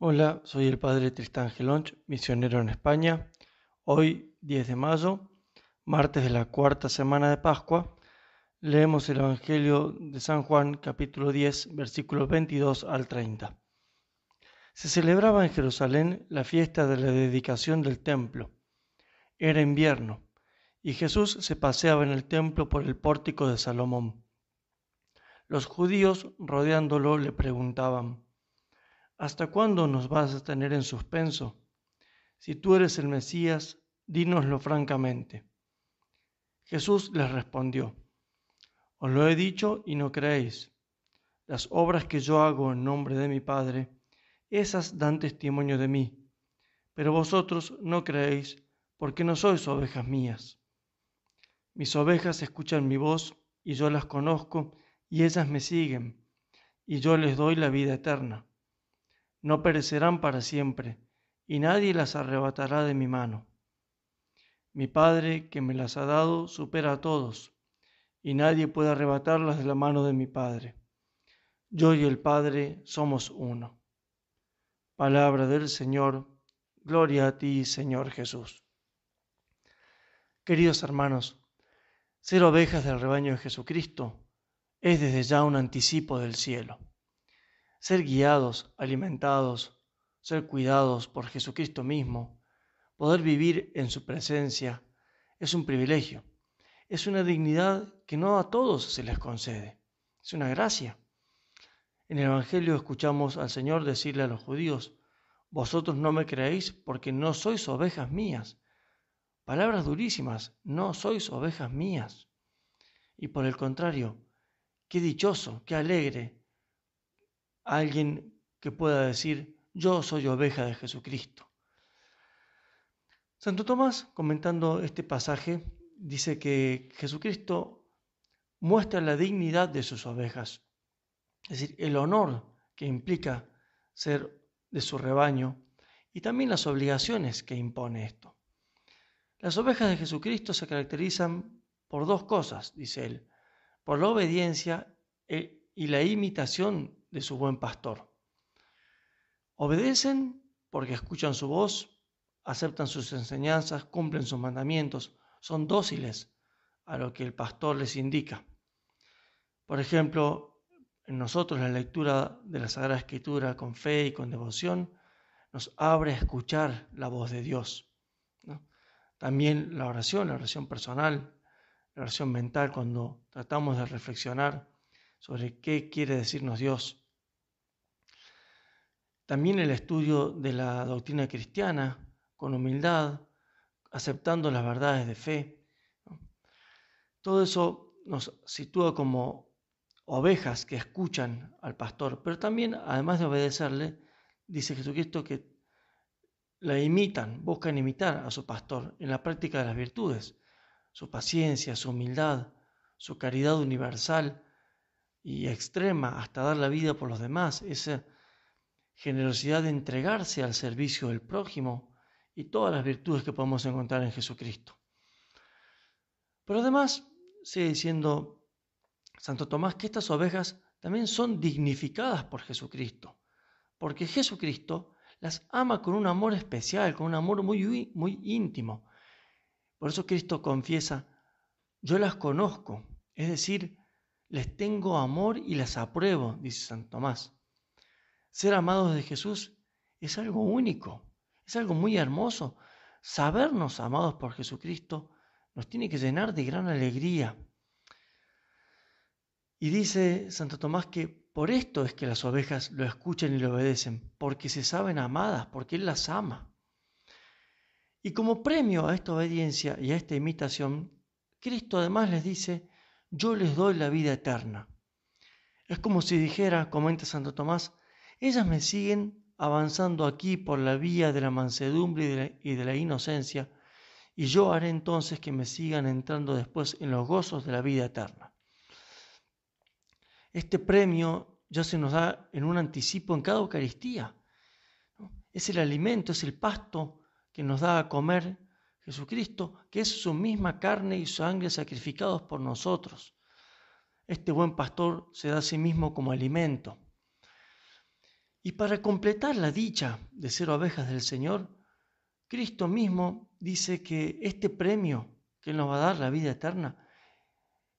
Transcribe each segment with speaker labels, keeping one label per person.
Speaker 1: Hola, soy el padre Tristán Gelonch, misionero en España. Hoy, 10 de mayo, martes de la cuarta semana de Pascua, leemos el Evangelio de San Juan, capítulo 10, versículos 22 al 30. Se celebraba en Jerusalén la fiesta de la dedicación del templo. Era invierno, y Jesús se paseaba en el templo por el pórtico de Salomón. Los judíos, rodeándolo, le preguntaban, ¿Hasta cuándo nos vas a tener en suspenso? Si tú eres el Mesías, dínoslo francamente. Jesús les respondió, Os lo he dicho y no creéis. Las obras que yo hago en nombre de mi Padre, esas dan testimonio de mí, pero vosotros no creéis porque no sois ovejas mías. Mis ovejas escuchan mi voz y yo las conozco y ellas me siguen, y yo les doy la vida eterna no perecerán para siempre, y nadie las arrebatará de mi mano. Mi Padre que me las ha dado supera a todos, y nadie puede arrebatarlas de la mano de mi Padre. Yo y el Padre somos uno. Palabra del Señor, gloria a ti, Señor Jesús. Queridos hermanos, ser ovejas del rebaño de Jesucristo es desde ya un anticipo del cielo ser guiados, alimentados, ser cuidados por Jesucristo mismo, poder vivir en su presencia, es un privilegio, es una dignidad que no a todos se les concede, es una gracia. En el Evangelio escuchamos al Señor decirle a los judíos, vosotros no me creéis porque no sois ovejas mías. Palabras durísimas, no sois ovejas mías. Y por el contrario, qué dichoso, qué alegre alguien que pueda decir, yo soy oveja de Jesucristo. Santo Tomás, comentando este pasaje, dice que Jesucristo muestra la dignidad de sus ovejas, es decir, el honor que implica ser de su rebaño y también las obligaciones que impone esto. Las ovejas de Jesucristo se caracterizan por dos cosas, dice él, por la obediencia e, y la imitación de su buen pastor. Obedecen porque escuchan su voz, aceptan sus enseñanzas, cumplen sus mandamientos, son dóciles a lo que el pastor les indica. Por ejemplo, en nosotros la lectura de la Sagrada Escritura con fe y con devoción nos abre a escuchar la voz de Dios. También la oración, la oración personal, la oración mental, cuando tratamos de reflexionar sobre qué quiere decirnos Dios. También el estudio de la doctrina cristiana con humildad, aceptando las verdades de fe. Todo eso nos sitúa como ovejas que escuchan al pastor, pero también, además de obedecerle, dice Jesucristo que la imitan, buscan imitar a su pastor en la práctica de las virtudes, su paciencia, su humildad, su caridad universal, y extrema hasta dar la vida por los demás, esa generosidad de entregarse al servicio del prójimo y todas las virtudes que podemos encontrar en Jesucristo. Pero además, sigue diciendo Santo Tomás que estas ovejas también son dignificadas por Jesucristo, porque Jesucristo las ama con un amor especial, con un amor muy, muy íntimo. Por eso Cristo confiesa, yo las conozco, es decir, les tengo amor y las apruebo, dice San Tomás. Ser amados de Jesús es algo único, es algo muy hermoso. Sabernos amados por Jesucristo nos tiene que llenar de gran alegría. Y dice Santo Tomás que por esto es que las ovejas lo escuchan y lo obedecen, porque se saben amadas, porque Él las ama. Y como premio a esta obediencia y a esta imitación, Cristo además les dice, yo les doy la vida eterna. Es como si dijera, comenta Santo Tomás, ellas me siguen avanzando aquí por la vía de la mansedumbre y de la, inocencia, y yo haré entonces que me sigan entrando después en los gozos de la vida eterna. Este premio ya se nos da en un anticipo en cada Eucaristía. Es el alimento, es el pasto que nos da a comer Jesucristo, que es su misma carne y sangre sacrificados por nosotros. Este buen pastor se da a sí mismo como alimento. Y para completar la dicha de ser ovejas del Señor, Cristo mismo dice que este premio que nos va a dar la vida eterna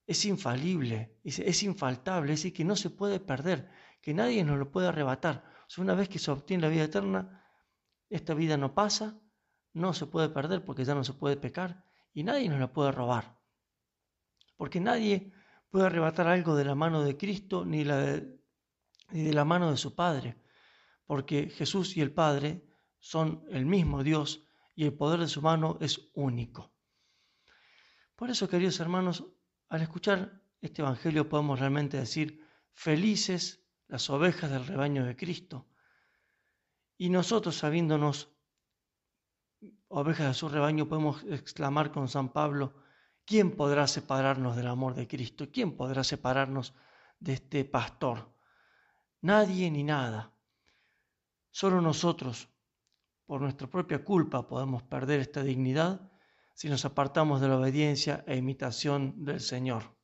Speaker 1: es infalible, es, infaltable, es decir, que no se puede perder, que nadie nos lo puede arrebatar. Una vez que se obtiene la vida eterna, esta vida no pasa, no se puede perder porque ya no se puede pecar y nadie nos la puede robar. Porque nadie puede arrebatar algo de la mano de Cristo ni, ni de la mano de su Padre. Porque Jesús y el Padre son el mismo Dios y el poder de su mano es único. Por eso, queridos hermanos, al escuchar este Evangelio podemos realmente decir, felices las ovejas del rebaño de Cristo. Y nosotros, sabiéndonos ovejas de su rebaño, podemos exclamar con San Pablo, ¿quién podrá separarnos del amor de Cristo? ¿Quién podrá separarnos de este pastor? Nadie ni nada. Solo nosotros, por nuestra propia culpa, podemos perder esta dignidad si nos apartamos de la obediencia e imitación del Señor.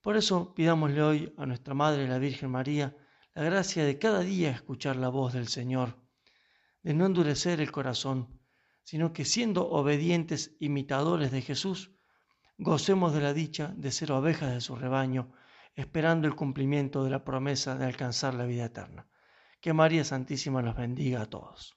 Speaker 1: Por eso pidámosle hoy a nuestra Madre, la Virgen María, la gracia de cada día escuchar la voz del Señor, de no endurecer el corazón, sino que siendo obedientes imitadores de Jesús, gocemos de la dicha de ser ovejas de su rebaño, esperando el cumplimiento de la promesa de alcanzar la vida eterna. Que María Santísima nos bendiga a todos.